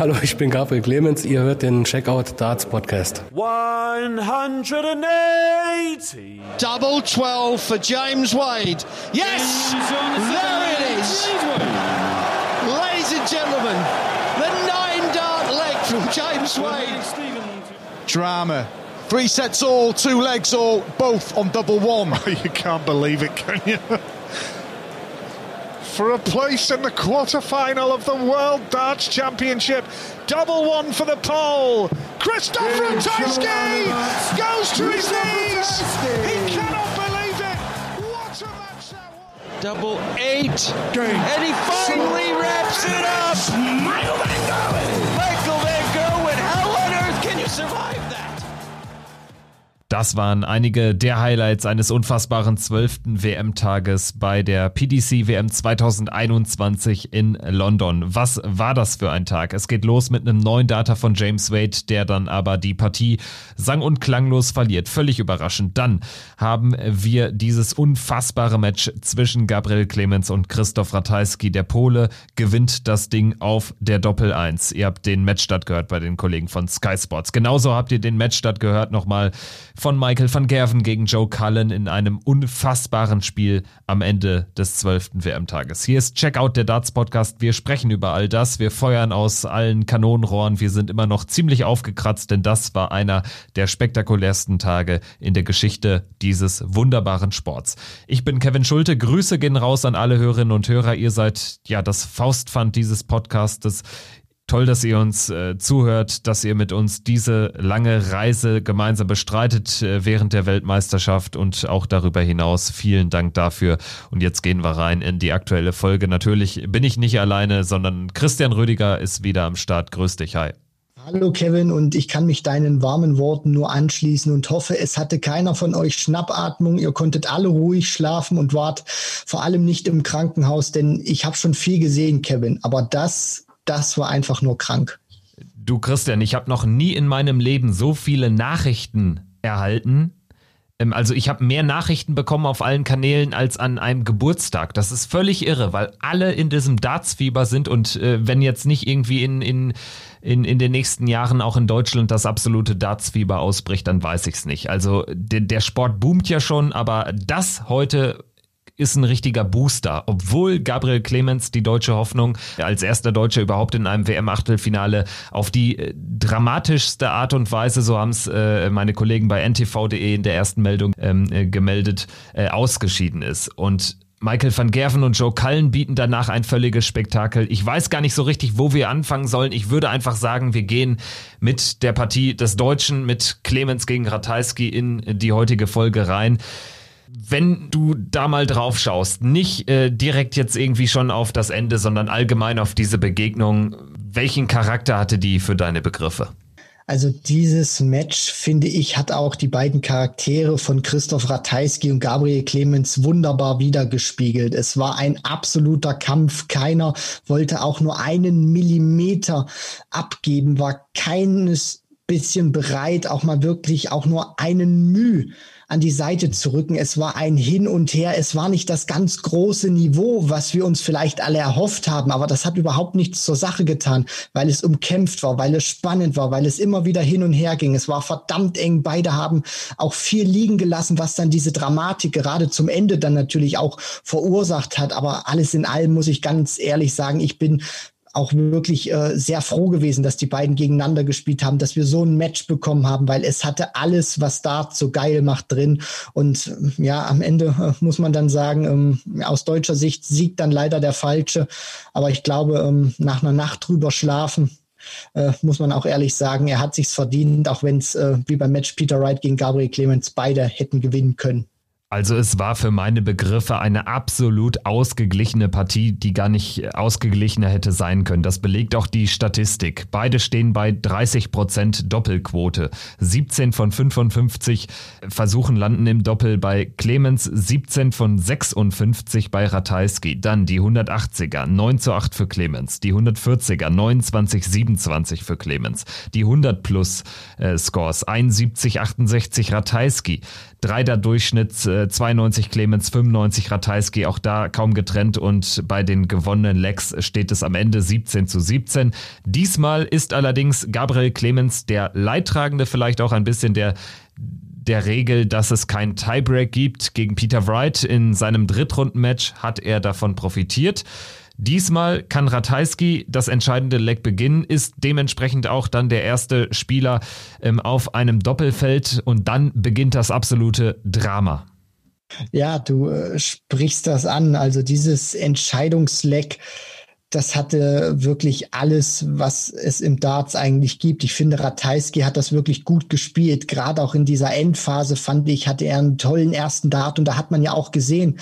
Hallo, ich bin Gabriel Clemens. Ihr hört den Checkout Darts Podcast. 180. Double 12 for James Wade. Yes! There it is! Ladies and gentlemen, the nine dart leg from James Wade. Drama. Three sets all, two legs all, both on double one. you can't believe it, can you? For a place in the quarter-final of the World Darts Championship, double one for the pole. Christoph Ratajski goes to his knees. He cannot believe it. What a match that was. Double eight. And he finally wraps it up. Michael Van Gerwen. Michael Van Gerwen. How on earth can you survive that? Das waren einige der Highlights eines unfassbaren zwölften WM-Tages bei der PDC WM 2021 in London. Was war das für ein Tag? Es geht los mit einem neuen Data von James Wade, der dann aber die Partie sang- und klanglos verliert. Völlig überraschend. Dann haben wir dieses unfassbare Match zwischen Gabriel Clemens und Christoph Ratajski. Der Pole gewinnt das Ding auf der Doppel 1. Ihr habt den Matchstart gehört bei den Kollegen von Sky Sports. Genauso habt ihr den Matchstart gehört nochmal von Michael van Gerven gegen Joe Cullen in einem unfassbaren Spiel am Ende des 12. WM-Tages. Hier ist Checkout der Darts Podcast. Wir sprechen über all das. Wir feuern aus allen Kanonenrohren. Wir sind immer noch ziemlich aufgekratzt, denn das war einer der spektakulärsten Tage in der Geschichte dieses wunderbaren Sports. Ich bin Kevin Schulte. Grüße gehen raus an alle Hörerinnen und Hörer. Ihr seid ja das Faustpfand dieses Podcastes. Toll, dass ihr uns äh, zuhört, dass ihr mit uns diese lange Reise gemeinsam bestreitet äh, während der Weltmeisterschaft und auch darüber hinaus. Vielen Dank dafür. Und jetzt gehen wir rein in die aktuelle Folge. Natürlich bin ich nicht alleine, sondern Christian Rüdiger ist wieder am Start. Grüß dich, hi. Hallo Kevin und ich kann mich deinen warmen Worten nur anschließen und hoffe, es hatte keiner von euch Schnappatmung. Ihr konntet alle ruhig schlafen und wart vor allem nicht im Krankenhaus, denn ich habe schon viel gesehen, Kevin. Aber das das war einfach nur krank. Du Christian, ich habe noch nie in meinem Leben so viele Nachrichten erhalten. Ähm, also ich habe mehr Nachrichten bekommen auf allen Kanälen als an einem Geburtstag. Das ist völlig irre, weil alle in diesem Dartsfieber sind und äh, wenn jetzt nicht irgendwie in, in, in, in den nächsten Jahren auch in Deutschland das absolute Dartsfieber ausbricht, dann weiß ich es nicht. Also der, der Sport boomt ja schon, aber das heute ist ein richtiger Booster. Obwohl Gabriel Clemens die deutsche Hoffnung als erster Deutscher überhaupt in einem WM-Achtelfinale auf die äh, dramatischste Art und Weise, so haben es äh, meine Kollegen bei ntv.de in der ersten Meldung ähm, äh, gemeldet, äh, ausgeschieden ist. Und Michael van Gerven und Joe Cullen bieten danach ein völliges Spektakel. Ich weiß gar nicht so richtig, wo wir anfangen sollen. Ich würde einfach sagen, wir gehen mit der Partie des Deutschen, mit Clemens gegen Ratajski in die heutige Folge rein wenn du da mal drauf schaust, nicht äh, direkt jetzt irgendwie schon auf das Ende, sondern allgemein auf diese Begegnung, welchen Charakter hatte die für deine Begriffe? Also dieses Match, finde ich, hat auch die beiden Charaktere von Christoph Ratajski und Gabriel Clemens wunderbar wiedergespiegelt. Es war ein absoluter Kampf. Keiner wollte auch nur einen Millimeter abgeben, war keines bisschen bereit, auch mal wirklich auch nur einen Mühe an die Seite zu rücken. Es war ein Hin und Her. Es war nicht das ganz große Niveau, was wir uns vielleicht alle erhofft haben, aber das hat überhaupt nichts zur Sache getan, weil es umkämpft war, weil es spannend war, weil es immer wieder hin und her ging. Es war verdammt eng. Beide haben auch viel liegen gelassen, was dann diese Dramatik gerade zum Ende dann natürlich auch verursacht hat. Aber alles in allem muss ich ganz ehrlich sagen, ich bin auch wirklich äh, sehr froh gewesen, dass die beiden gegeneinander gespielt haben, dass wir so ein Match bekommen haben, weil es hatte alles, was Dart so geil macht drin. Und äh, ja, am Ende äh, muss man dann sagen, ähm, aus deutscher Sicht siegt dann leider der Falsche. Aber ich glaube, ähm, nach einer Nacht drüber schlafen, äh, muss man auch ehrlich sagen, er hat sich's verdient, auch wenn es äh, wie beim Match Peter Wright gegen Gabriel Clemens beide hätten gewinnen können. Also es war für meine Begriffe eine absolut ausgeglichene Partie, die gar nicht ausgeglichener hätte sein können. Das belegt auch die Statistik. Beide stehen bei 30 Prozent Doppelquote. 17 von 55 Versuchen landen im Doppel bei Clemens, 17 von 56 bei Ratajski. Dann die 180er, 9 zu 8 für Clemens. Die 140er, 29, 27 für Clemens. Die 100 plus äh, Scores, 71, 68 Ratajski. Dreier Durchschnitt äh, äh, 92 Clemens, 95 Ratajski, auch da kaum getrennt und bei den gewonnenen Lecks steht es am Ende 17 zu 17. Diesmal ist allerdings Gabriel Clemens der Leidtragende, vielleicht auch ein bisschen der der Regel, dass es keinen Tiebreak gibt gegen Peter Wright. In seinem Drittrundenmatch hat er davon profitiert. Diesmal kann Ratajski das entscheidende Leck beginnen, ist dementsprechend auch dann der erste Spieler ähm, auf einem Doppelfeld und dann beginnt das absolute Drama. Ja, du äh, sprichst das an. Also dieses Entscheidungsleck, das hatte wirklich alles, was es im Darts eigentlich gibt. Ich finde, Ratajski hat das wirklich gut gespielt. Gerade auch in dieser Endphase fand ich, hatte er einen tollen ersten Dart und da hat man ja auch gesehen,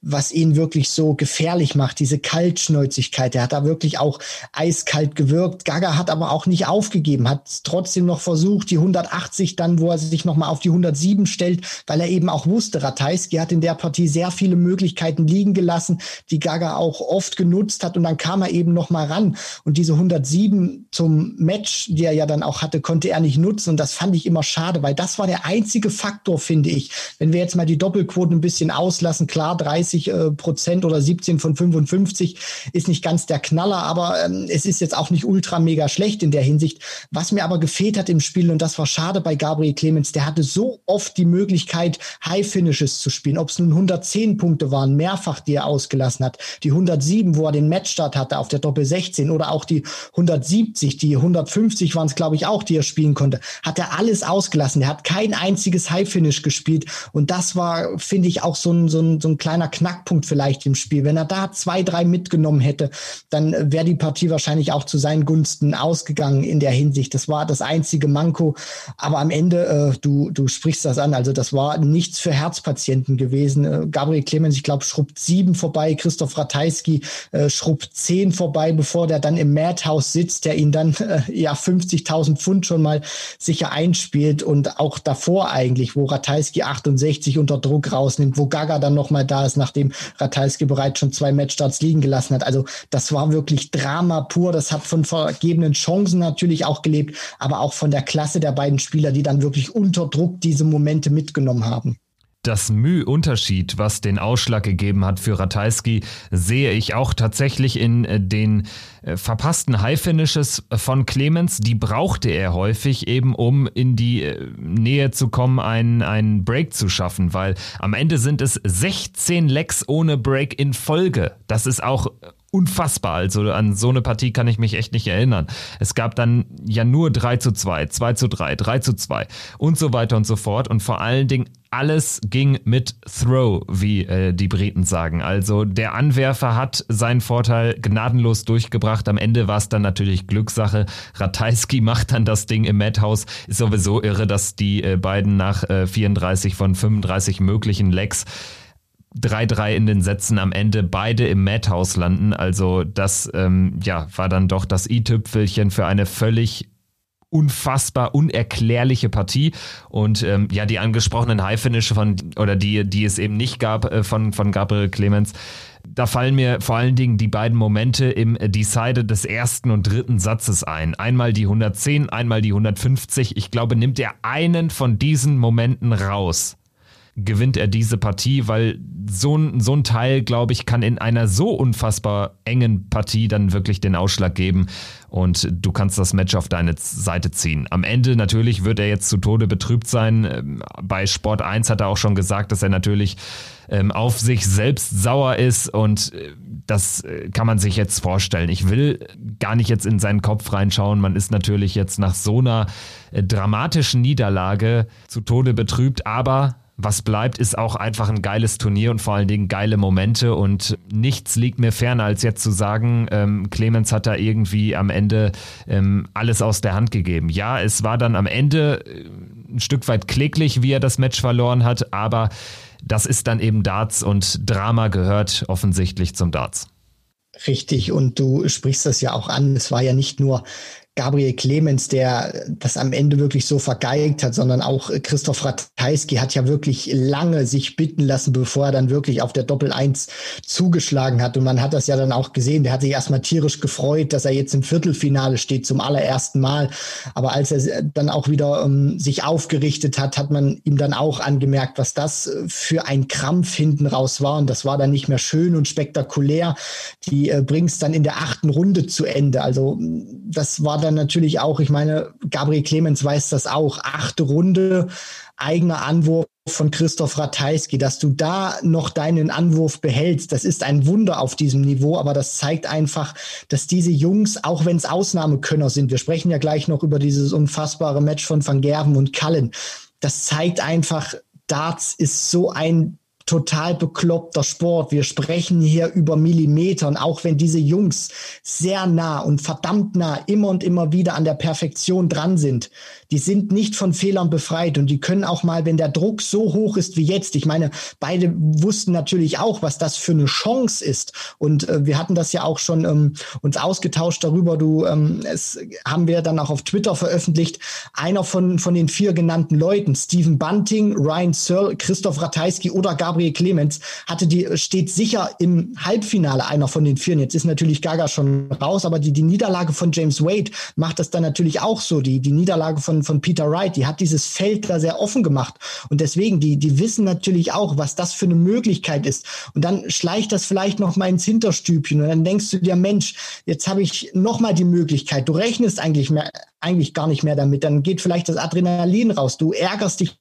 was ihn wirklich so gefährlich macht, diese Kaltschnäuzigkeit. Er hat da wirklich auch eiskalt gewirkt. Gaga hat aber auch nicht aufgegeben, hat trotzdem noch versucht, die 180 dann, wo er sich nochmal auf die 107 stellt, weil er eben auch wusste, Ratajski hat in der Partie sehr viele Möglichkeiten liegen gelassen, die Gaga auch oft genutzt hat und dann kam er eben nochmal ran und diese 107 zum Match, die er ja dann auch hatte, konnte er nicht nutzen und das fand ich immer schade, weil das war der einzige Faktor, finde ich. Wenn wir jetzt mal die Doppelquoten ein bisschen auslassen, klar, 30 30 äh, Prozent oder 17 von 55 ist nicht ganz der Knaller, aber ähm, es ist jetzt auch nicht ultra mega schlecht in der Hinsicht. Was mir aber gefehlt hat im Spiel, und das war schade bei Gabriel Clemens, der hatte so oft die Möglichkeit, High Finishes zu spielen, ob es nun 110 Punkte waren, mehrfach, die er ausgelassen hat, die 107, wo er den Matchstart hatte auf der Doppel 16 oder auch die 170, die 150 waren es, glaube ich, auch, die er spielen konnte, hat er alles ausgelassen. Er hat kein einziges High Finish gespielt und das war, finde ich, auch so ein, so ein, so ein kleiner Knackpunkt vielleicht im Spiel. Wenn er da zwei, drei mitgenommen hätte, dann wäre die Partie wahrscheinlich auch zu seinen Gunsten ausgegangen in der Hinsicht. Das war das einzige Manko. Aber am Ende, äh, du, du sprichst das an, also das war nichts für Herzpatienten gewesen. Äh, Gabriel Clemens, ich glaube, schrubbt sieben vorbei, Christoph Ratajski äh, schrubbt zehn vorbei, bevor der dann im Madhouse sitzt, der ihn dann äh, ja 50.000 Pfund schon mal sicher einspielt und auch davor eigentlich, wo Ratajski 68 unter Druck rausnimmt, wo Gaga dann nochmal da ist, nachdem Ratajski bereits schon zwei Matchstarts liegen gelassen hat. Also das war wirklich Drama pur. Das hat von vergebenen Chancen natürlich auch gelebt, aber auch von der Klasse der beiden Spieler, die dann wirklich unter Druck diese Momente mitgenommen haben das Müh-Unterschied, was den Ausschlag gegeben hat für Ratajski, sehe ich auch tatsächlich in äh, den äh, verpassten High-Finishes von Clemens. Die brauchte er häufig eben, um in die äh, Nähe zu kommen, einen, einen Break zu schaffen, weil am Ende sind es 16 Lecks ohne Break in Folge. Das ist auch unfassbar. Also an so eine Partie kann ich mich echt nicht erinnern. Es gab dann ja nur 3 zu 2, 2 zu 3, 3 zu 2 und so weiter und so fort. Und vor allen Dingen alles ging mit Throw, wie äh, die Briten sagen. Also der Anwerfer hat seinen Vorteil gnadenlos durchgebracht. Am Ende war es dann natürlich Glückssache. Ratajski macht dann das Ding im Madhouse. Ist sowieso irre, dass die äh, beiden nach äh, 34 von 35 möglichen Legs 3-3 in den Sätzen am Ende beide im Madhouse landen. Also das ähm, ja, war dann doch das i-Tüpfelchen für eine völlig unfassbar unerklärliche Partie und ähm, ja die angesprochenen High Finish von oder die die es eben nicht gab äh, von von Gabriel Clemens da fallen mir vor allen Dingen die beiden Momente im Decide des ersten und dritten Satzes ein. Einmal die 110, einmal die 150. Ich glaube, nimmt er einen von diesen Momenten raus, gewinnt er diese Partie, weil so ein, so ein Teil, glaube ich, kann in einer so unfassbar engen Partie dann wirklich den Ausschlag geben und du kannst das Match auf deine Seite ziehen. Am Ende natürlich wird er jetzt zu Tode betrübt sein. Ähm, bei Sport 1 hat er auch schon gesagt, dass er natürlich ähm, auf sich selbst sauer ist und äh, das äh, kann man sich jetzt vorstellen. Ich will gar nicht jetzt in seinen Kopf reinschauen. Man ist natürlich jetzt nach so einer äh, dramatischen Niederlage zu Tode betrübt, aber was bleibt, ist auch einfach ein geiles Turnier und vor allen Dingen geile Momente. Und nichts liegt mir ferner, als jetzt zu sagen, ähm, Clemens hat da irgendwie am Ende ähm, alles aus der Hand gegeben. Ja, es war dann am Ende äh, ein Stück weit kläglich, wie er das Match verloren hat, aber das ist dann eben Darts und Drama gehört offensichtlich zum Darts. Richtig, und du sprichst das ja auch an. Es war ja nicht nur Gabriel Clemens, der das am Ende wirklich so vergeigt hat, sondern auch Christoph Ratajski hat ja wirklich lange sich bitten lassen, bevor er dann wirklich auf der Doppel 1 zugeschlagen hat. Und man hat das ja dann auch gesehen. Der hat sich erstmal tierisch gefreut, dass er jetzt im Viertelfinale steht zum allerersten Mal. Aber als er dann auch wieder um, sich aufgerichtet hat, hat man ihm dann auch angemerkt, was das für ein Krampf hinten raus war. Und das war dann nicht mehr schön und spektakulär. Die äh, es dann in der achten Runde zu Ende. Also das war dann natürlich auch, ich meine, Gabriel Clemens weiß das auch. Achte Runde, eigener Anwurf von Christoph Ratajski, dass du da noch deinen Anwurf behältst, das ist ein Wunder auf diesem Niveau, aber das zeigt einfach, dass diese Jungs, auch wenn es Ausnahmekönner sind, wir sprechen ja gleich noch über dieses unfassbare Match von Van Gerven und Cullen, das zeigt einfach, Darts ist so ein total bekloppter Sport. Wir sprechen hier über Millimeter. Und auch wenn diese Jungs sehr nah und verdammt nah immer und immer wieder an der Perfektion dran sind, die sind nicht von Fehlern befreit. Und die können auch mal, wenn der Druck so hoch ist wie jetzt, ich meine, beide wussten natürlich auch, was das für eine Chance ist. Und äh, wir hatten das ja auch schon ähm, uns ausgetauscht darüber, du, ähm, es haben wir dann auch auf Twitter veröffentlicht, einer von, von den vier genannten Leuten, Stephen Bunting, Ryan Searle, Christoph Ratajski oder Gabriel Clemens, hatte die, steht sicher im Halbfinale einer von den vier. Jetzt ist natürlich Gaga schon raus, aber die, die Niederlage von James Wade macht das dann natürlich auch so. Die, die Niederlage von von, Peter Wright, die hat dieses Feld da sehr offen gemacht. Und deswegen, die, die wissen natürlich auch, was das für eine Möglichkeit ist. Und dann schleicht das vielleicht noch mal ins Hinterstübchen. Und dann denkst du dir, Mensch, jetzt habe ich noch mal die Möglichkeit. Du rechnest eigentlich mehr, eigentlich gar nicht mehr damit. Dann geht vielleicht das Adrenalin raus. Du ärgerst dich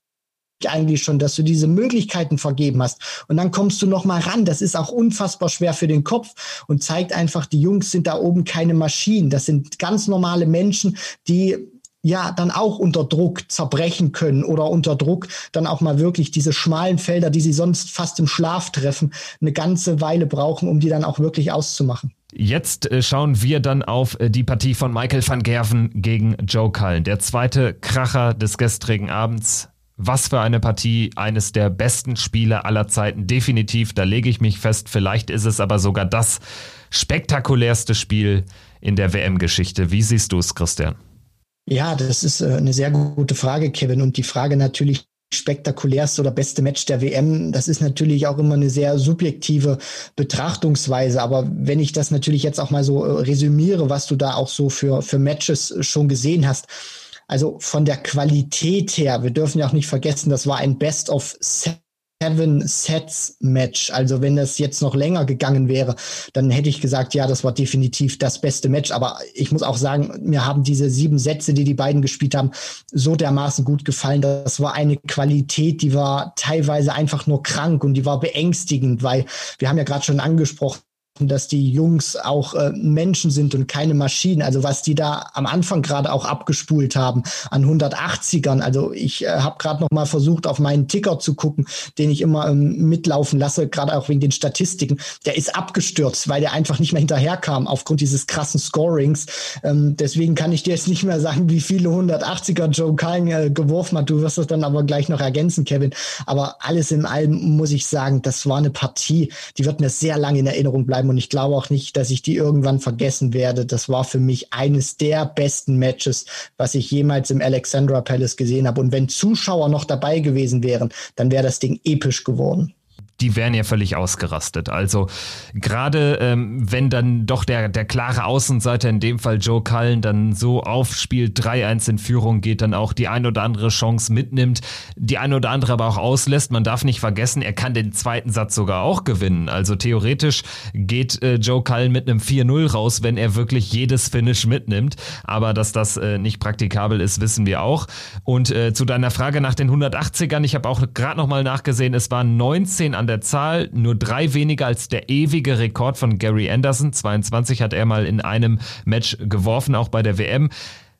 eigentlich schon, dass du diese Möglichkeiten vergeben hast. Und dann kommst du noch mal ran. Das ist auch unfassbar schwer für den Kopf und zeigt einfach, die Jungs sind da oben keine Maschinen. Das sind ganz normale Menschen, die ja dann auch unter Druck zerbrechen können oder unter Druck dann auch mal wirklich diese schmalen Felder, die sie sonst fast im Schlaf treffen, eine ganze Weile brauchen, um die dann auch wirklich auszumachen. Jetzt äh, schauen wir dann auf äh, die Partie von Michael van Gerven gegen Joe Cullen. Der zweite Kracher des gestrigen Abends. Was für eine Partie, eines der besten Spiele aller Zeiten. Definitiv, da lege ich mich fest. Vielleicht ist es aber sogar das spektakulärste Spiel in der WM-Geschichte. Wie siehst du es, Christian? Ja, das ist äh, eine sehr gute Frage, Kevin. Und die Frage natürlich, spektakulärste oder beste Match der WM, das ist natürlich auch immer eine sehr subjektive Betrachtungsweise. Aber wenn ich das natürlich jetzt auch mal so äh, resümiere, was du da auch so für, für Matches schon gesehen hast. Also von der Qualität her, wir dürfen ja auch nicht vergessen, das war ein Best of Seven Sets Match. Also wenn das jetzt noch länger gegangen wäre, dann hätte ich gesagt, ja, das war definitiv das beste Match. Aber ich muss auch sagen, mir haben diese sieben Sätze, die die beiden gespielt haben, so dermaßen gut gefallen. Das war eine Qualität, die war teilweise einfach nur krank und die war beängstigend, weil wir haben ja gerade schon angesprochen, dass die Jungs auch äh, Menschen sind und keine Maschinen. Also was die da am Anfang gerade auch abgespult haben an 180ern. Also ich äh, habe gerade noch mal versucht, auf meinen Ticker zu gucken, den ich immer ähm, mitlaufen lasse, gerade auch wegen den Statistiken. Der ist abgestürzt, weil der einfach nicht mehr hinterherkam aufgrund dieses krassen Scorings. Ähm, deswegen kann ich dir jetzt nicht mehr sagen, wie viele 180er Joe Cullen äh, geworfen hat. Du wirst das dann aber gleich noch ergänzen, Kevin. Aber alles in allem muss ich sagen, das war eine Partie, die wird mir sehr lange in Erinnerung bleiben bleiben und ich glaube auch nicht, dass ich die irgendwann vergessen werde. Das war für mich eines der besten Matches, was ich jemals im Alexandra Palace gesehen habe. Und wenn Zuschauer noch dabei gewesen wären, dann wäre das Ding episch geworden die wären ja völlig ausgerastet. Also gerade ähm, wenn dann doch der, der klare Außenseiter, in dem Fall Joe Cullen, dann so aufspielt, 3-1 in Führung geht, dann auch die ein oder andere Chance mitnimmt, die ein oder andere aber auch auslässt. Man darf nicht vergessen, er kann den zweiten Satz sogar auch gewinnen. Also theoretisch geht äh, Joe Cullen mit einem 4-0 raus, wenn er wirklich jedes Finish mitnimmt. Aber dass das äh, nicht praktikabel ist, wissen wir auch. Und äh, zu deiner Frage nach den 180ern, ich habe auch gerade nochmal nachgesehen, es waren 19 an der Zahl, nur drei weniger als der ewige Rekord von Gary Anderson. 22 hat er mal in einem Match geworfen, auch bei der WM.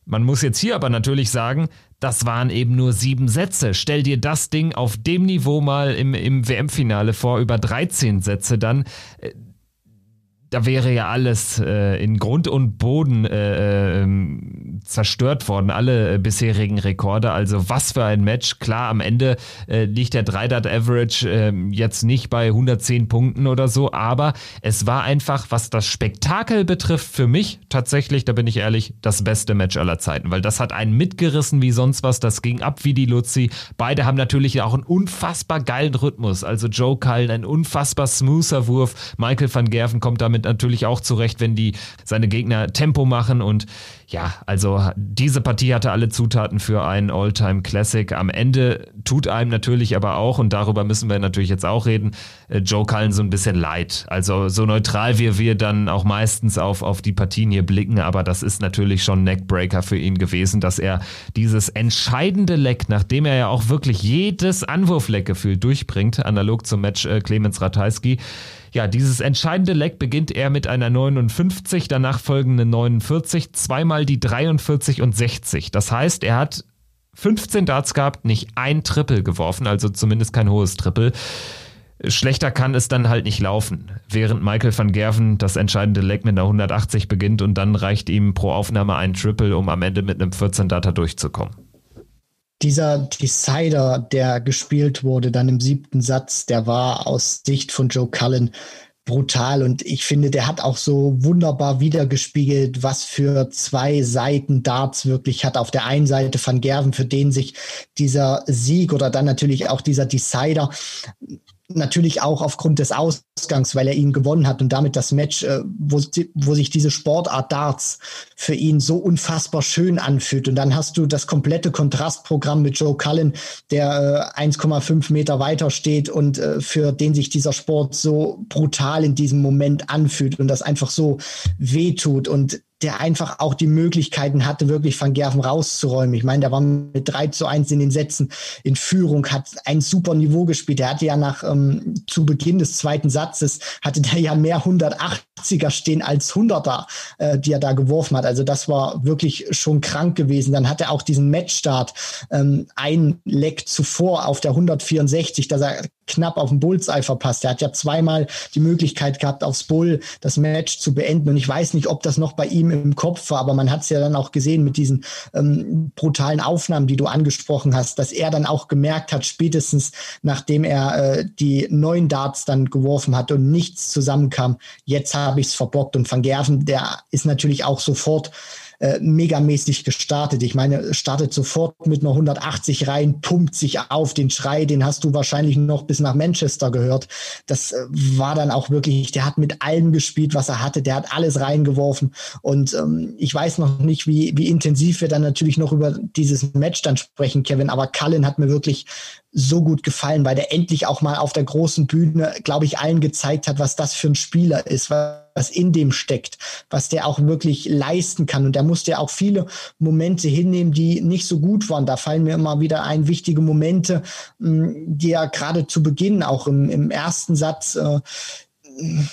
Man muss jetzt hier aber natürlich sagen, das waren eben nur sieben Sätze. Stell dir das Ding auf dem Niveau mal im, im WM-Finale vor, über 13 Sätze dann. Da wäre ja alles äh, in Grund und Boden äh, äh, zerstört worden, alle äh, bisherigen Rekorde. Also was für ein Match. Klar, am Ende äh, liegt der 3-Dart-Average äh, jetzt nicht bei 110 Punkten oder so, aber es war einfach, was das Spektakel betrifft, für mich tatsächlich, da bin ich ehrlich, das beste Match aller Zeiten, weil das hat einen mitgerissen wie sonst was, das ging ab wie die Luzi. Beide haben natürlich auch einen unfassbar geilen Rhythmus. Also Joe Cullen, ein unfassbar smoother Wurf. Michael van Gerven kommt damit natürlich auch zurecht, wenn die seine Gegner Tempo machen und ja, also diese Partie hatte alle Zutaten für einen All-Time Classic. Am Ende tut einem natürlich aber auch, und darüber müssen wir natürlich jetzt auch reden, äh, Joe Cullen so ein bisschen leid. Also so neutral wie wir dann auch meistens auf, auf die Partien hier blicken, aber das ist natürlich schon Neckbreaker für ihn gewesen, dass er dieses entscheidende Leck, nachdem er ja auch wirklich jedes Anwurfleckgefühl durchbringt, analog zum Match äh, Clemens Ratajski, ja, dieses entscheidende Leck beginnt er mit einer 59, danach folgende 49, zweimal die 43 und 60. Das heißt, er hat 15 Darts gehabt, nicht ein Triple geworfen, also zumindest kein hohes Triple. Schlechter kann es dann halt nicht laufen. Während Michael van Gerven das entscheidende Leck mit einer 180 beginnt und dann reicht ihm pro Aufnahme ein Triple, um am Ende mit einem 14 Data durchzukommen dieser Decider, der gespielt wurde, dann im siebten Satz, der war aus Sicht von Joe Cullen brutal und ich finde, der hat auch so wunderbar wiedergespiegelt, was für zwei Seiten Darts wirklich hat. Auf der einen Seite Van Gerven, für den sich dieser Sieg oder dann natürlich auch dieser Decider natürlich auch aufgrund des Ausgangs, weil er ihn gewonnen hat und damit das Match, äh, wo, wo sich diese Sportart Darts für ihn so unfassbar schön anfühlt. Und dann hast du das komplette Kontrastprogramm mit Joe Cullen, der äh, 1,5 Meter weiter steht und äh, für den sich dieser Sport so brutal in diesem Moment anfühlt und das einfach so wehtut. Und der einfach auch die Möglichkeiten hatte, wirklich Van Gerven rauszuräumen. Ich meine, der war mit 3 zu 1 in den Sätzen in Führung, hat ein super Niveau gespielt. Der hatte ja nach ähm, zu Beginn des zweiten Satzes, hatte der ja mehr 180er stehen als 100er, äh, die er da geworfen hat. Also das war wirklich schon krank gewesen. Dann hat er auch diesen Matchstart ähm, ein Leck zuvor auf der 164, dass er knapp auf den Bullseye verpasst. Er hat ja zweimal die Möglichkeit gehabt, aufs Bull das Match zu beenden. Und ich weiß nicht, ob das noch bei ihm im Kopf war, aber man hat es ja dann auch gesehen mit diesen ähm, brutalen Aufnahmen, die du angesprochen hast, dass er dann auch gemerkt hat, spätestens nachdem er äh, die neuen Darts dann geworfen hat und nichts zusammenkam, jetzt habe ich es verbockt. Und Van Gerven, der ist natürlich auch sofort äh, megamäßig gestartet. Ich meine, startet sofort mit einer 180 rein, pumpt sich auf. Den Schrei, den hast du wahrscheinlich noch bis nach Manchester gehört. Das äh, war dann auch wirklich, der hat mit allem gespielt, was er hatte. Der hat alles reingeworfen. Und ähm, ich weiß noch nicht, wie, wie intensiv wir dann natürlich noch über dieses Match dann sprechen, Kevin. Aber Cullen hat mir wirklich so gut gefallen, weil der endlich auch mal auf der großen Bühne, glaube ich, allen gezeigt hat, was das für ein Spieler ist, was in dem steckt, was der auch wirklich leisten kann. Und der musste ja auch viele Momente hinnehmen, die nicht so gut waren. Da fallen mir immer wieder ein wichtige Momente, die er gerade zu Beginn auch im, im ersten Satz äh,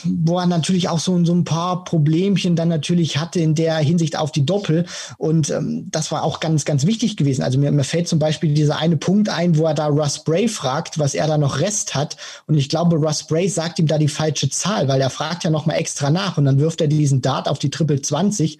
wo er natürlich auch so, so ein paar Problemchen dann natürlich hatte in der Hinsicht auf die Doppel. Und ähm, das war auch ganz, ganz wichtig gewesen. Also mir, mir fällt zum Beispiel dieser eine Punkt ein, wo er da Russ Bray fragt, was er da noch Rest hat. Und ich glaube, Russ Bray sagt ihm da die falsche Zahl, weil er fragt ja nochmal extra nach und dann wirft er diesen Dart auf die Triple 20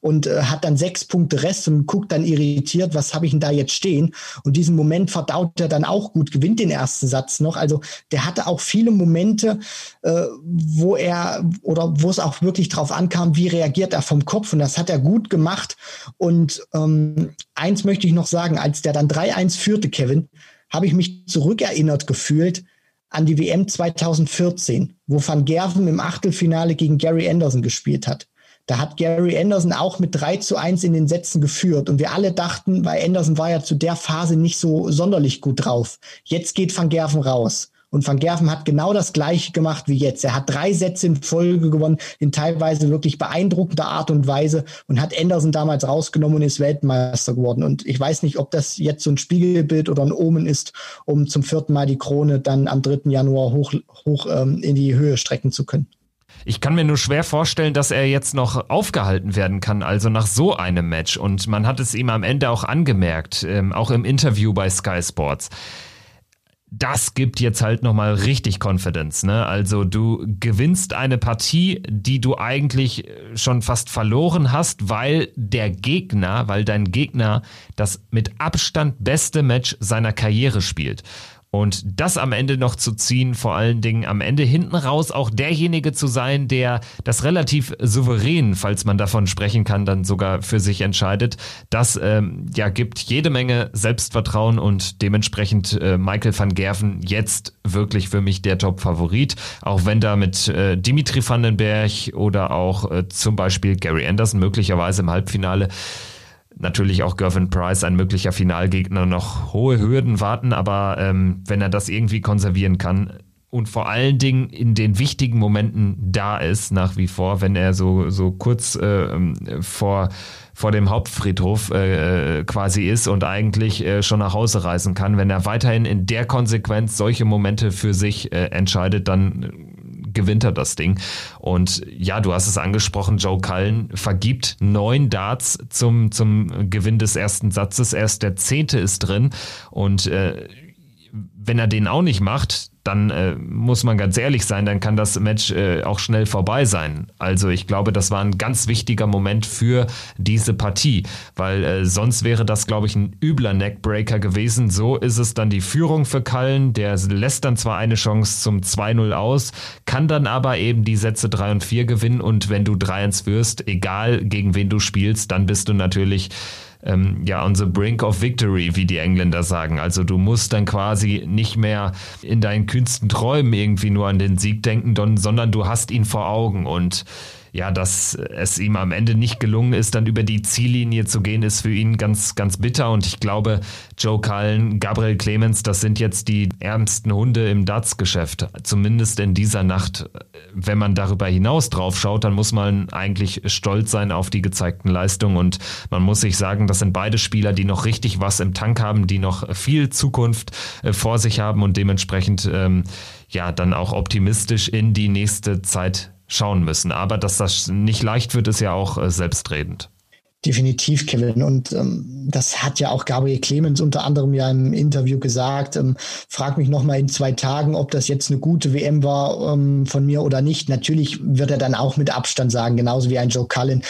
und äh, hat dann sechs Punkte Rest und guckt dann irritiert, was habe ich denn da jetzt stehen? Und diesen Moment verdaut er dann auch gut, gewinnt den ersten Satz noch. Also der hatte auch viele Momente, äh, wo er oder wo es auch wirklich drauf ankam, wie reagiert er vom Kopf. Und das hat er gut gemacht. Und ähm, eins möchte ich noch sagen, als der dann 3-1 führte, Kevin, habe ich mich zurückerinnert gefühlt an die WM 2014, wo Van Gerven im Achtelfinale gegen Gary Anderson gespielt hat. Da hat Gary Anderson auch mit 3 zu 1 in den Sätzen geführt. Und wir alle dachten, weil Anderson war ja zu der Phase nicht so sonderlich gut drauf. Jetzt geht Van Gerven raus. Und Van Gerven hat genau das Gleiche gemacht wie jetzt. Er hat drei Sätze in Folge gewonnen, in teilweise wirklich beeindruckender Art und Weise und hat Anderson damals rausgenommen und ist Weltmeister geworden. Und ich weiß nicht, ob das jetzt so ein Spiegelbild oder ein Omen ist, um zum vierten Mal die Krone dann am 3. Januar hoch, hoch ähm, in die Höhe strecken zu können. Ich kann mir nur schwer vorstellen, dass er jetzt noch aufgehalten werden kann, also nach so einem Match. Und man hat es ihm am Ende auch angemerkt, ähm, auch im Interview bei Sky Sports das gibt jetzt halt nochmal richtig Confidence. Ne? Also du gewinnst eine Partie, die du eigentlich schon fast verloren hast, weil der Gegner, weil dein Gegner das mit Abstand beste Match seiner Karriere spielt. Und das am Ende noch zu ziehen, vor allen Dingen am Ende hinten raus auch derjenige zu sein, der das relativ souverän, falls man davon sprechen kann, dann sogar für sich entscheidet, das ähm, ja gibt jede Menge Selbstvertrauen und dementsprechend äh, Michael van Gerven jetzt wirklich für mich der Top-Favorit, auch wenn da mit äh, Dimitri Vandenberg oder auch äh, zum Beispiel Gary Anderson möglicherweise im Halbfinale natürlich auch Gervin Price, ein möglicher Finalgegner, noch hohe Hürden warten, aber ähm, wenn er das irgendwie konservieren kann und vor allen Dingen in den wichtigen Momenten da ist, nach wie vor, wenn er so, so kurz äh, vor, vor dem Hauptfriedhof äh, quasi ist und eigentlich äh, schon nach Hause reisen kann, wenn er weiterhin in der Konsequenz solche Momente für sich äh, entscheidet, dann gewinnt er das Ding. Und ja, du hast es angesprochen, Joe Cullen vergibt neun Darts zum, zum Gewinn des ersten Satzes. Erst der zehnte ist drin. Und äh, wenn er den auch nicht macht, dann äh, muss man ganz ehrlich sein, dann kann das Match äh, auch schnell vorbei sein. Also ich glaube, das war ein ganz wichtiger Moment für diese Partie, weil äh, sonst wäre das, glaube ich, ein übler Neckbreaker gewesen. So ist es dann die Führung für Kallen, der lässt dann zwar eine Chance zum 2-0 aus, kann dann aber eben die Sätze 3 und 4 gewinnen und wenn du 3-1 wirst, egal gegen wen du spielst, dann bist du natürlich ähm, ja, on the brink of victory, wie die Engländer sagen. Also du musst dann quasi nicht mehr in deinen kühnsten Träumen irgendwie nur an den Sieg denken, sondern du hast ihn vor Augen und ja, dass es ihm am Ende nicht gelungen ist, dann über die Ziellinie zu gehen, ist für ihn ganz, ganz bitter. Und ich glaube, Joe Cullen, Gabriel Clemens, das sind jetzt die ärmsten Hunde im Darts-Geschäft. Zumindest in dieser Nacht. Wenn man darüber hinaus drauf schaut, dann muss man eigentlich stolz sein auf die gezeigten Leistungen. Und man muss sich sagen, das sind beide Spieler, die noch richtig was im Tank haben, die noch viel Zukunft äh, vor sich haben und dementsprechend ähm, ja dann auch optimistisch in die nächste Zeit schauen müssen. Aber dass das nicht leicht wird, ist ja auch äh, selbstredend. Definitiv, Kevin. Und ähm, das hat ja auch Gabriel Clemens unter anderem ja im Interview gesagt. Ähm, frag mich nochmal in zwei Tagen, ob das jetzt eine gute WM war ähm, von mir oder nicht. Natürlich wird er dann auch mit Abstand sagen, genauso wie ein Joe Cullen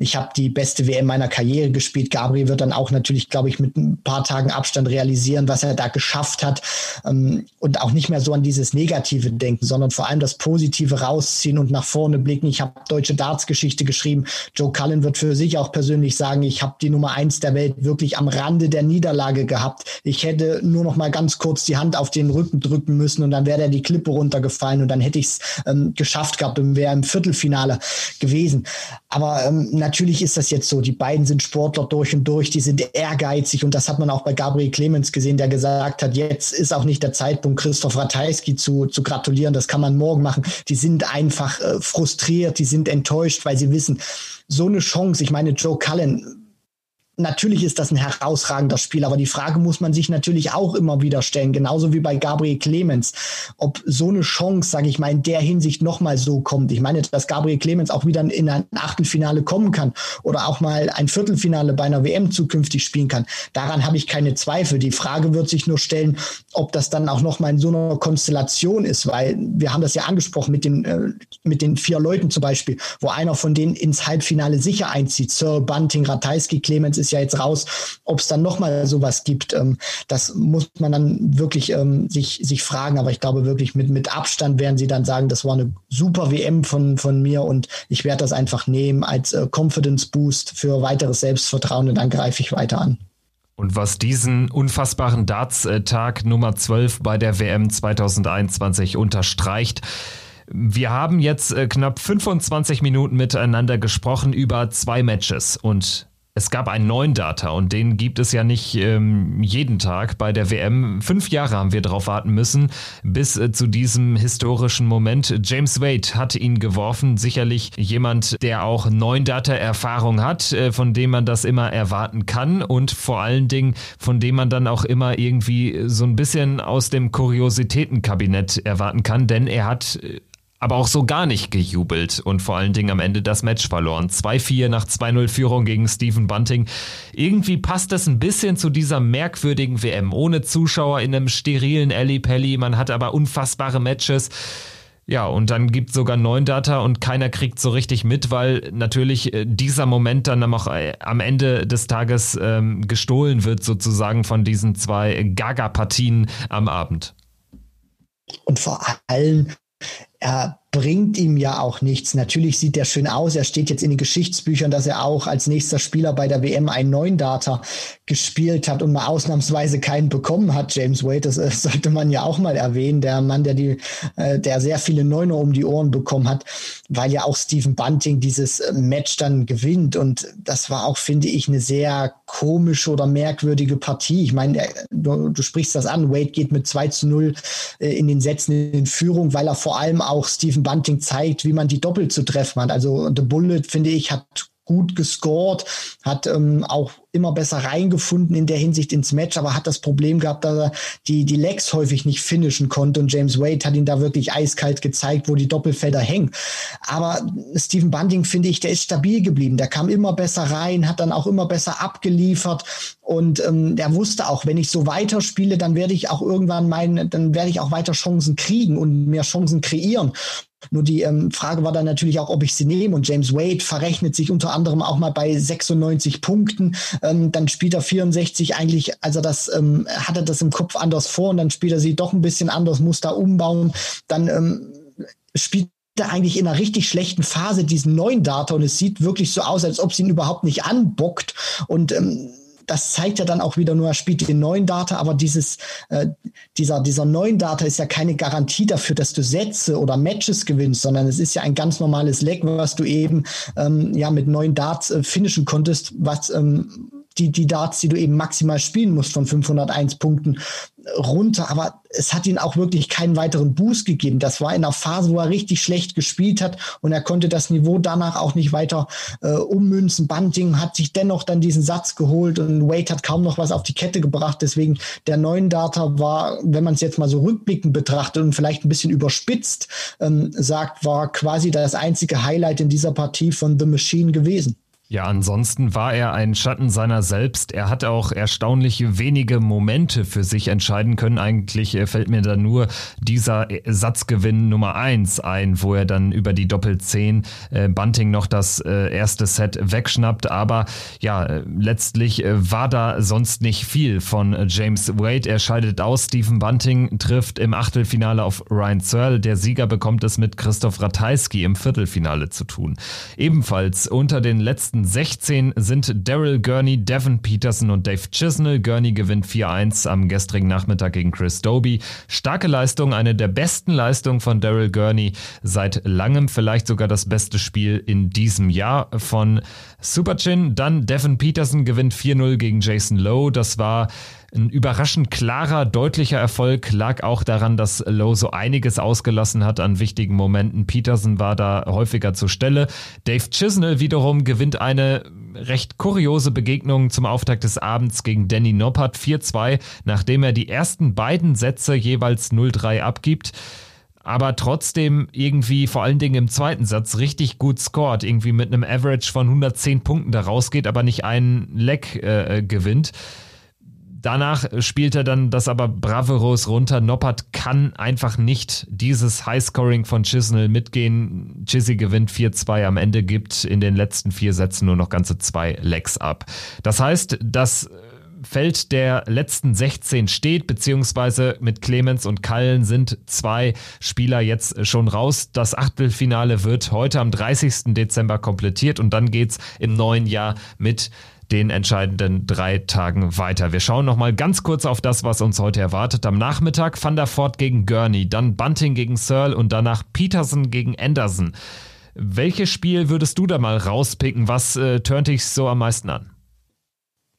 ich habe die beste WM meiner Karriere gespielt. Gabriel wird dann auch natürlich, glaube ich, mit ein paar Tagen Abstand realisieren, was er da geschafft hat ähm, und auch nicht mehr so an dieses Negative denken, sondern vor allem das Positive rausziehen und nach vorne blicken. Ich habe deutsche Darts-Geschichte geschrieben. Joe Cullen wird für sich auch persönlich sagen, ich habe die Nummer eins der Welt wirklich am Rande der Niederlage gehabt. Ich hätte nur noch mal ganz kurz die Hand auf den Rücken drücken müssen und dann wäre er die Klippe runtergefallen und dann hätte ich es ähm, geschafft gehabt und wäre im Viertelfinale gewesen. Aber ähm, natürlich ist das jetzt so. Die beiden sind Sportler durch und durch, die sind ehrgeizig und das hat man auch bei Gabriel Clemens gesehen, der gesagt hat, jetzt ist auch nicht der Zeitpunkt, Christoph Ratajski zu, zu gratulieren. Das kann man morgen machen. Die sind einfach äh, frustriert, die sind enttäuscht, weil sie wissen, so eine Chance, ich meine, Joe Cullen Natürlich ist das ein herausragender Spiel, aber die Frage muss man sich natürlich auch immer wieder stellen, genauso wie bei Gabriel Clemens, ob so eine Chance, sage ich mal, in der Hinsicht nochmal so kommt. Ich meine, dass Gabriel Clemens auch wieder in ein Achtelfinale kommen kann oder auch mal ein Viertelfinale bei einer WM zukünftig spielen kann. Daran habe ich keine Zweifel. Die Frage wird sich nur stellen, ob das dann auch nochmal in so einer Konstellation ist, weil wir haben das ja angesprochen mit den, äh, mit den vier Leuten zum Beispiel, wo einer von denen ins Halbfinale sicher einzieht. Sir Bunting, Ratajski, Clemens ist ja jetzt raus, ob es dann nochmal sowas gibt. Ähm, das muss man dann wirklich ähm, sich, sich fragen. Aber ich glaube wirklich, mit, mit Abstand werden sie dann sagen, das war eine super WM von, von mir und ich werde das einfach nehmen als äh, Confidence Boost für weiteres Selbstvertrauen und dann greife ich weiter an. Und was diesen unfassbaren Darts-Tag Nummer 12 bei der WM 2021 unterstreicht, wir haben jetzt äh, knapp 25 Minuten miteinander gesprochen über zwei Matches und es gab einen neuen Data und den gibt es ja nicht ähm, jeden Tag bei der WM. Fünf Jahre haben wir darauf warten müssen, bis äh, zu diesem historischen Moment. James Wade hat ihn geworfen. Sicherlich jemand, der auch neun Data-Erfahrung hat, äh, von dem man das immer erwarten kann und vor allen Dingen, von dem man dann auch immer irgendwie so ein bisschen aus dem Kuriositätenkabinett erwarten kann, denn er hat äh, aber auch so gar nicht gejubelt und vor allen Dingen am Ende das Match verloren. 2-4 nach 2-0 Führung gegen Stephen Bunting. Irgendwie passt das ein bisschen zu dieser merkwürdigen WM. Ohne Zuschauer in einem sterilen Alley Pelli. Man hat aber unfassbare Matches. Ja, und dann gibt sogar neun Data und keiner kriegt so richtig mit, weil natürlich äh, dieser Moment dann auch äh, am Ende des Tages ähm, gestohlen wird, sozusagen von diesen zwei Gaga-Partien am Abend. Und vor allem, er bringt ihm ja auch nichts. Natürlich sieht er schön aus. Er steht jetzt in den Geschichtsbüchern, dass er auch als nächster Spieler bei der WM einen neuen Data gespielt hat und mal ausnahmsweise keinen bekommen hat. James Wade, das, das sollte man ja auch mal erwähnen. Der Mann, der die, äh, der sehr viele Neuner um die Ohren bekommen hat, weil ja auch Stephen Bunting dieses äh, Match dann gewinnt. Und das war auch, finde ich, eine sehr komische oder merkwürdige Partie. Ich meine, du, du sprichst das an. Wade geht mit 2 zu 0 äh, in den Sätzen in Führung, weil er vor allem auch Stephen Bunting zeigt, wie man die doppelt zu treffen hat. Also The Bullet, finde ich, hat gut gescored, hat ähm, auch immer besser reingefunden in der Hinsicht ins Match, aber hat das Problem gehabt, dass er die, die Legs häufig nicht finishen konnte und James Wade hat ihn da wirklich eiskalt gezeigt, wo die Doppelfelder hängen. Aber Stephen Bunting, finde ich, der ist stabil geblieben. Der kam immer besser rein, hat dann auch immer besser abgeliefert und ähm, der wusste auch, wenn ich so weiterspiele, dann werde ich auch irgendwann meinen, dann werde ich auch weiter Chancen kriegen und mehr Chancen kreieren. Nur die ähm, Frage war dann natürlich auch, ob ich sie nehme. Und James Wade verrechnet sich unter anderem auch mal bei 96 Punkten. Ähm, dann spielt er 64 eigentlich, also das ähm, hat er das im Kopf anders vor und dann spielt er sie doch ein bisschen anders, muss da umbauen. Dann ähm, spielt er eigentlich in einer richtig schlechten Phase diesen neuen Data und es sieht wirklich so aus, als ob sie ihn überhaupt nicht anbockt. Und ähm, das zeigt ja dann auch wieder nur, er spielt den neuen Data, aber dieses, äh, dieser, dieser neuen Data ist ja keine Garantie dafür, dass du Sätze oder Matches gewinnst, sondern es ist ja ein ganz normales Leg, was du eben ähm, ja mit neuen Darts äh, finishen konntest, was ähm, die, die Darts, die du eben maximal spielen musst von 501 Punkten runter. Aber es hat ihn auch wirklich keinen weiteren Boost gegeben. Das war in einer Phase, wo er richtig schlecht gespielt hat und er konnte das Niveau danach auch nicht weiter äh, ummünzen. Bunting hat sich dennoch dann diesen Satz geholt und Wade hat kaum noch was auf die Kette gebracht. Deswegen der neuen Data war, wenn man es jetzt mal so rückblickend betrachtet und vielleicht ein bisschen überspitzt ähm, sagt, war quasi das einzige Highlight in dieser Partie von The Machine gewesen. Ja, ansonsten war er ein Schatten seiner selbst. Er hat auch erstaunlich wenige Momente für sich entscheiden können. Eigentlich äh, fällt mir da nur dieser äh, Satzgewinn Nummer eins ein, wo er dann über die Doppel-10 äh, Bunting noch das äh, erste Set wegschnappt. Aber ja, äh, letztlich äh, war da sonst nicht viel von James Wade. Er scheidet aus. Stephen Bunting trifft im Achtelfinale auf Ryan Searle. Der Sieger bekommt es mit Christoph Ratajski im Viertelfinale zu tun. Ebenfalls unter den letzten 16 sind Daryl Gurney, Devin Peterson und Dave Chisnell. Gurney gewinnt 4-1 am gestrigen Nachmittag gegen Chris Doby. Starke Leistung, eine der besten Leistungen von Daryl Gurney seit langem, vielleicht sogar das beste Spiel in diesem Jahr von Superchin. Dann Devin Peterson gewinnt 4-0 gegen Jason Lowe. Das war ein überraschend klarer, deutlicher Erfolg lag auch daran, dass Lowe so einiges ausgelassen hat an wichtigen Momenten. Peterson war da häufiger zur Stelle. Dave Chisnell wiederum gewinnt eine recht kuriose Begegnung zum Auftakt des Abends gegen Danny Noppert 4-2, nachdem er die ersten beiden Sätze jeweils 0-3 abgibt aber trotzdem irgendwie vor allen Dingen im zweiten Satz richtig gut scored, irgendwie mit einem Average von 110 Punkten da rausgeht, aber nicht einen Leck äh, gewinnt. Danach spielt er dann das aber braveros runter. Noppert kann einfach nicht dieses Highscoring von Chisnell mitgehen. Chizzy gewinnt 4-2 am Ende, gibt in den letzten vier Sätzen nur noch ganze zwei Legs ab. Das heißt, das Feld der letzten 16 steht, beziehungsweise mit Clemens und Kallen sind zwei Spieler jetzt schon raus. Das Achtelfinale wird heute am 30. Dezember komplettiert und dann geht's im neuen Jahr mit den entscheidenden drei Tagen weiter. Wir schauen nochmal ganz kurz auf das, was uns heute erwartet. Am Nachmittag Van der Voort gegen Gurney, dann Bunting gegen Searle und danach Peterson gegen Anderson. Welches Spiel würdest du da mal rauspicken? Was äh, turnt dich so am meisten an?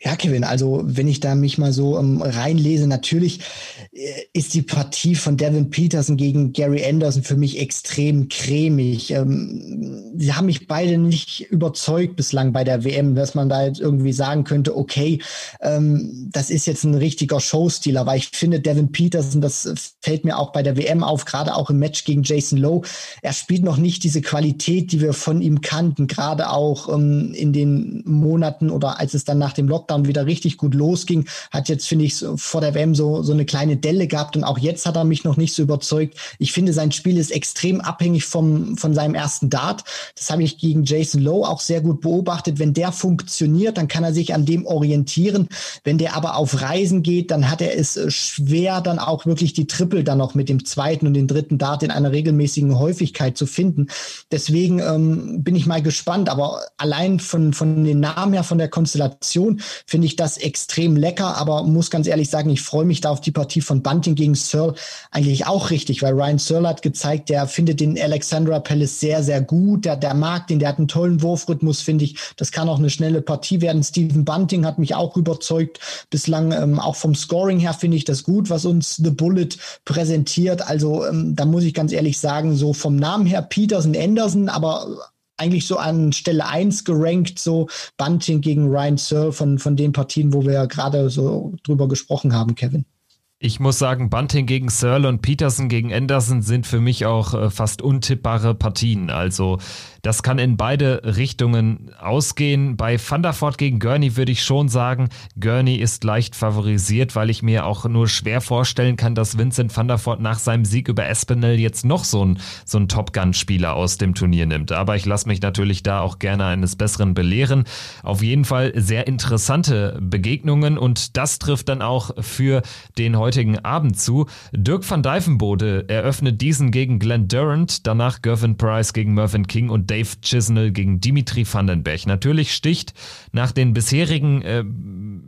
Ja, Kevin, also wenn ich da mich mal so ähm, reinlese, natürlich äh, ist die Partie von Devin Peterson gegen Gary Anderson für mich extrem cremig. Ähm, sie haben mich beide nicht überzeugt bislang bei der WM, dass man da jetzt irgendwie sagen könnte, okay, ähm, das ist jetzt ein richtiger Showstil. Aber ich finde, Devin Peterson, das fällt mir auch bei der WM auf, gerade auch im Match gegen Jason Lowe, er spielt noch nicht diese Qualität, die wir von ihm kannten, gerade auch ähm, in den Monaten oder als es dann nach dem Lockdown Lockdown wieder richtig gut losging, hat jetzt, finde ich, vor der WM so, so eine kleine Delle gehabt und auch jetzt hat er mich noch nicht so überzeugt. Ich finde, sein Spiel ist extrem abhängig vom, von seinem ersten Dart. Das habe ich gegen Jason Lowe auch sehr gut beobachtet. Wenn der funktioniert, dann kann er sich an dem orientieren. Wenn der aber auf Reisen geht, dann hat er es äh, schwer, dann auch wirklich die Triple dann noch mit dem zweiten und dem dritten Dart in einer regelmäßigen Häufigkeit zu finden. Deswegen ähm, bin ich mal gespannt. Aber allein von, von den Namen her, von der Konstellation, finde ich das extrem lecker, aber muss ganz ehrlich sagen, ich freue mich da auf die Partie von Bunting gegen Searle eigentlich auch richtig, weil Ryan Searle hat gezeigt, der findet den Alexandra Palace sehr, sehr gut, der, der mag den, der hat einen tollen Wurfrhythmus, finde ich. Das kann auch eine schnelle Partie werden. Stephen Bunting hat mich auch überzeugt. Bislang ähm, auch vom Scoring her finde ich das gut, was uns The Bullet präsentiert. Also ähm, da muss ich ganz ehrlich sagen, so vom Namen her Peterson, Anderson, aber eigentlich so an Stelle eins gerankt, so Bunting gegen Ryan Searle von, von den Partien, wo wir ja gerade so drüber gesprochen haben, Kevin. Ich muss sagen, Bunting gegen Searle und Peterson gegen Anderson sind für mich auch äh, fast untippbare Partien. Also das kann in beide Richtungen ausgehen. Bei Thunderford gegen Gurney würde ich schon sagen, Gurney ist leicht favorisiert, weil ich mir auch nur schwer vorstellen kann, dass Vincent Thunderford nach seinem Sieg über Espinel jetzt noch so ein, so ein Top Gun-Spieler aus dem Turnier nimmt. Aber ich lasse mich natürlich da auch gerne eines Besseren belehren. Auf jeden Fall sehr interessante Begegnungen und das trifft dann auch für den heutigen Abend zu. Dirk van Dijvenbode eröffnet diesen gegen Glenn Durant, danach Gervin Price gegen Mervyn King und Dave Chisnell gegen Dimitri Vandenberg. Natürlich sticht nach den bisherigen äh,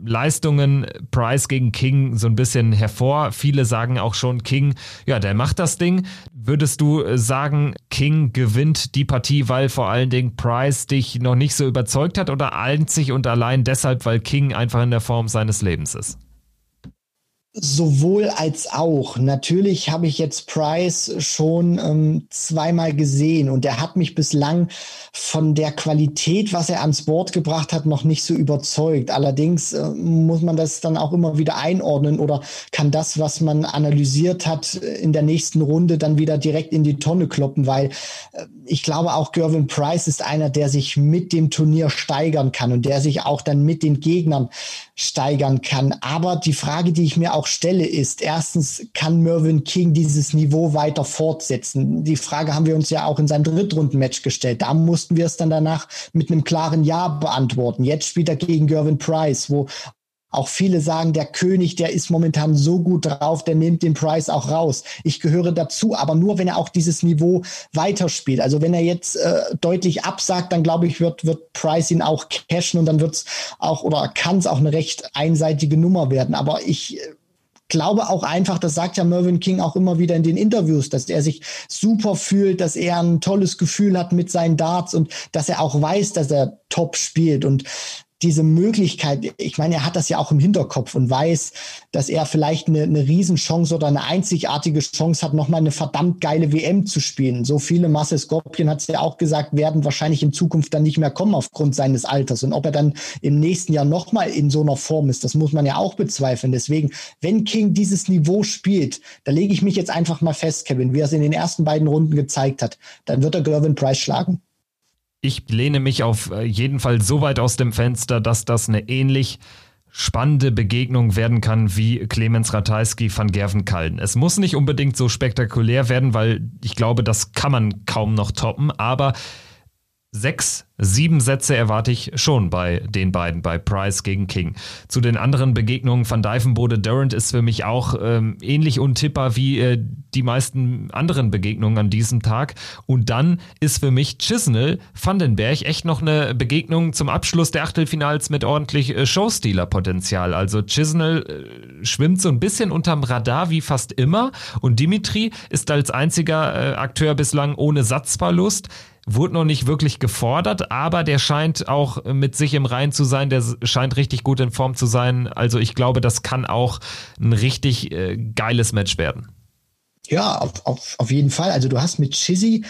Leistungen Price gegen King so ein bisschen hervor. Viele sagen auch schon, King, ja, der macht das Ding. Würdest du äh, sagen, King gewinnt die Partie, weil vor allen Dingen Price dich noch nicht so überzeugt hat oder einzig und allein deshalb, weil King einfach in der Form seines Lebens ist? Sowohl als auch. Natürlich habe ich jetzt Price schon ähm, zweimal gesehen und er hat mich bislang von der Qualität, was er ans Board gebracht hat, noch nicht so überzeugt. Allerdings äh, muss man das dann auch immer wieder einordnen oder kann das, was man analysiert hat, in der nächsten Runde dann wieder direkt in die Tonne kloppen, weil äh, ich glaube auch Gervin Price ist einer, der sich mit dem Turnier steigern kann und der sich auch dann mit den Gegnern steigern kann. Aber die Frage, die ich mir auch stelle, ist erstens, kann Mervyn King dieses Niveau weiter fortsetzen? Die Frage haben wir uns ja auch in seinem Drittrundenmatch gestellt. Da mussten wir es dann danach mit einem klaren Ja beantworten. Jetzt spielt er gegen Gervin Price, wo auch viele sagen, der König, der ist momentan so gut drauf, der nimmt den Price auch raus. Ich gehöre dazu, aber nur wenn er auch dieses Niveau weiterspielt. Also wenn er jetzt äh, deutlich absagt, dann glaube ich, wird, wird Price ihn auch cashen und dann wird es auch oder kann es auch eine recht einseitige Nummer werden. Aber ich äh, glaube auch einfach, das sagt ja Mervyn King auch immer wieder in den Interviews, dass er sich super fühlt, dass er ein tolles Gefühl hat mit seinen Darts und dass er auch weiß, dass er top spielt. Und diese Möglichkeit, ich meine, er hat das ja auch im Hinterkopf und weiß, dass er vielleicht eine, eine Riesenchance oder eine einzigartige Chance hat, nochmal eine verdammt geile WM zu spielen. So viele Masse Skorpion hat es ja auch gesagt, werden wahrscheinlich in Zukunft dann nicht mehr kommen aufgrund seines Alters. Und ob er dann im nächsten Jahr nochmal in so einer Form ist, das muss man ja auch bezweifeln. Deswegen, wenn King dieses Niveau spielt, da lege ich mich jetzt einfach mal fest, Kevin, wie er es in den ersten beiden Runden gezeigt hat, dann wird er Gervin Price schlagen. Ich lehne mich auf äh, jeden Fall so weit aus dem Fenster, dass das eine ähnlich spannende Begegnung werden kann wie Clemens Ratajski van Gervenkalden. Es muss nicht unbedingt so spektakulär werden, weil ich glaube, das kann man kaum noch toppen, aber sechs Sieben Sätze erwarte ich schon bei den beiden, bei Price gegen King. Zu den anderen Begegnungen van Dijvenbode Durant ist für mich auch ähm, ähnlich untippbar wie äh, die meisten anderen Begegnungen an diesem Tag. Und dann ist für mich Chisnell Vandenberg echt noch eine Begegnung zum Abschluss der Achtelfinals mit ordentlich äh, Showstealer-Potenzial. Also Chisnell äh, schwimmt so ein bisschen unterm Radar wie fast immer und Dimitri ist als einziger äh, Akteur bislang ohne Satzverlust. Wurde noch nicht wirklich gefordert, aber der scheint auch mit sich im Reinen zu sein, der scheint richtig gut in Form zu sein. Also ich glaube, das kann auch ein richtig äh, geiles Match werden. Ja, auf, auf, auf jeden Fall. Also du hast mit Chizzy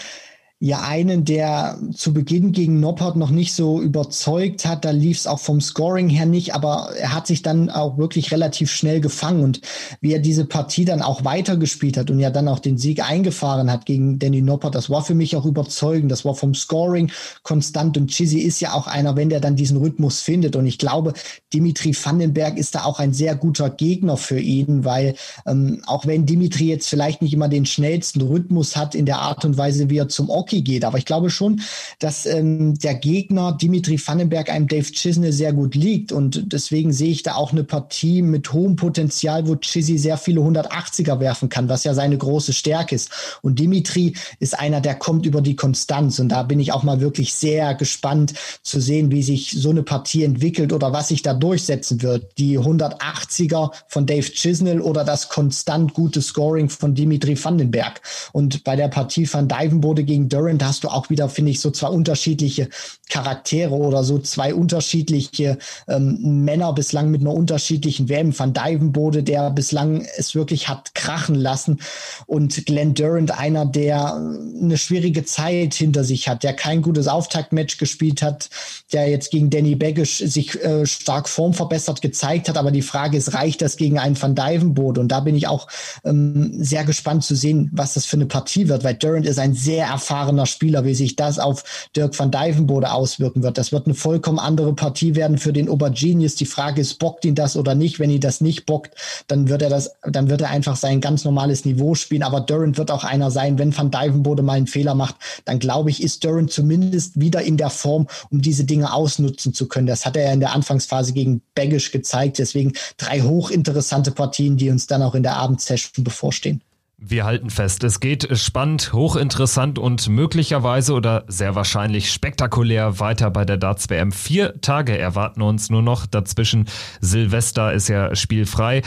ja einen, der zu Beginn gegen Noppert noch nicht so überzeugt hat. Da lief es auch vom Scoring her nicht, aber er hat sich dann auch wirklich relativ schnell gefangen und wie er diese Partie dann auch weitergespielt hat und ja dann auch den Sieg eingefahren hat gegen Danny Noppert, das war für mich auch überzeugend. Das war vom Scoring konstant und Chizzy ist ja auch einer, wenn der dann diesen Rhythmus findet und ich glaube, Dimitri Vandenberg ist da auch ein sehr guter Gegner für ihn, weil ähm, auch wenn Dimitri jetzt vielleicht nicht immer den schnellsten Rhythmus hat in der Art und Weise, wie er zum Ock Hockey geht. Aber ich glaube schon, dass ähm, der Gegner Dimitri Vandenberg einem Dave Chisney sehr gut liegt. Und deswegen sehe ich da auch eine Partie mit hohem Potenzial, wo Chizzy sehr viele 180er werfen kann, was ja seine große Stärke ist. Und Dimitri ist einer, der kommt über die Konstanz. Und da bin ich auch mal wirklich sehr gespannt zu sehen, wie sich so eine Partie entwickelt oder was sich da durchsetzen wird. Die 180er von Dave Chisnell oder das konstant gute Scoring von Dimitri Vandenberg. Und bei der Partie von Divenbode gegen Durant hast du auch wieder, finde ich, so zwei unterschiedliche Charaktere oder so zwei unterschiedliche ähm, Männer bislang mit einer unterschiedlichen WM. Van Dyvenbode, der bislang es wirklich hat krachen lassen und Glenn Durant, einer, der eine schwierige Zeit hinter sich hat, der kein gutes Auftaktmatch gespielt hat, der jetzt gegen Danny Baggish sich äh, stark formverbessert gezeigt hat. Aber die Frage ist, reicht das gegen einen Van Dyvenbode? Und da bin ich auch ähm, sehr gespannt zu sehen, was das für eine Partie wird, weil Durant ist ein sehr erfahrener erfahrener Spieler, wie sich das auf Dirk van Dijvenbode auswirken wird. Das wird eine vollkommen andere Partie werden für den Obergenius. Die Frage ist, bockt ihn das oder nicht? Wenn ihn das nicht bockt, dann wird er das, dann wird er einfach sein ganz normales Niveau spielen. Aber Durant wird auch einer sein, wenn van Dijvenbode mal einen Fehler macht, dann glaube ich, ist Durant zumindest wieder in der Form, um diese Dinge ausnutzen zu können. Das hat er ja in der Anfangsphase gegen Baggish gezeigt. Deswegen drei hochinteressante Partien, die uns dann auch in der Abendsession bevorstehen. Wir halten fest, es geht spannend, hochinteressant und möglicherweise oder sehr wahrscheinlich spektakulär weiter bei der Darts WM. Vier Tage erwarten uns nur noch. Dazwischen Silvester ist ja spielfrei.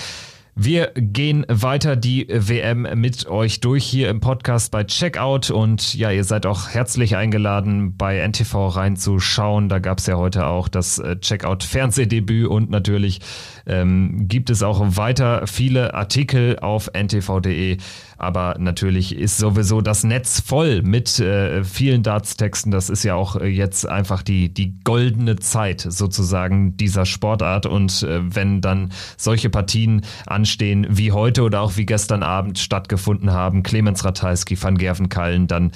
Wir gehen weiter die WM mit euch durch hier im Podcast bei Checkout und ja, ihr seid auch herzlich eingeladen, bei NTV reinzuschauen. Da gab es ja heute auch das äh, Checkout Fernsehdebüt und natürlich ähm, gibt es auch weiter viele Artikel auf ntv.de. Aber natürlich ist sowieso das Netz voll mit äh, vielen Darts-Texten. Das ist ja auch äh, jetzt einfach die, die goldene Zeit sozusagen dieser Sportart. Und äh, wenn dann solche Partien anstehen wie heute oder auch wie gestern Abend stattgefunden haben, Clemens Ratajski, Van Gervenkallen, dann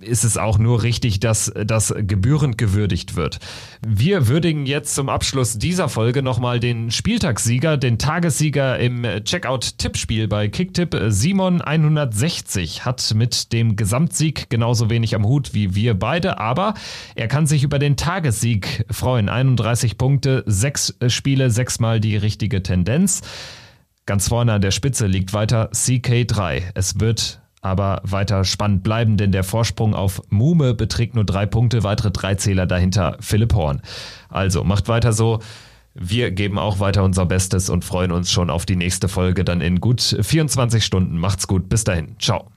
ist es auch nur richtig, dass das gebührend gewürdigt wird. Wir würdigen jetzt zum Abschluss dieser Folge nochmal den Spieltagssieger, den Tagessieger im Checkout-Tippspiel bei Kicktipp. Simon 160 hat mit dem Gesamtsieg genauso wenig am Hut wie wir beide, aber er kann sich über den Tagessieg freuen. 31 Punkte, sechs Spiele, sechsmal die richtige Tendenz. Ganz vorne an der Spitze liegt weiter CK3. Es wird aber weiter spannend bleiben, denn der Vorsprung auf Mume beträgt nur drei Punkte, weitere drei Zähler dahinter Philipp Horn. Also macht weiter so. Wir geben auch weiter unser Bestes und freuen uns schon auf die nächste Folge dann in gut 24 Stunden. Macht's gut, bis dahin. Ciao.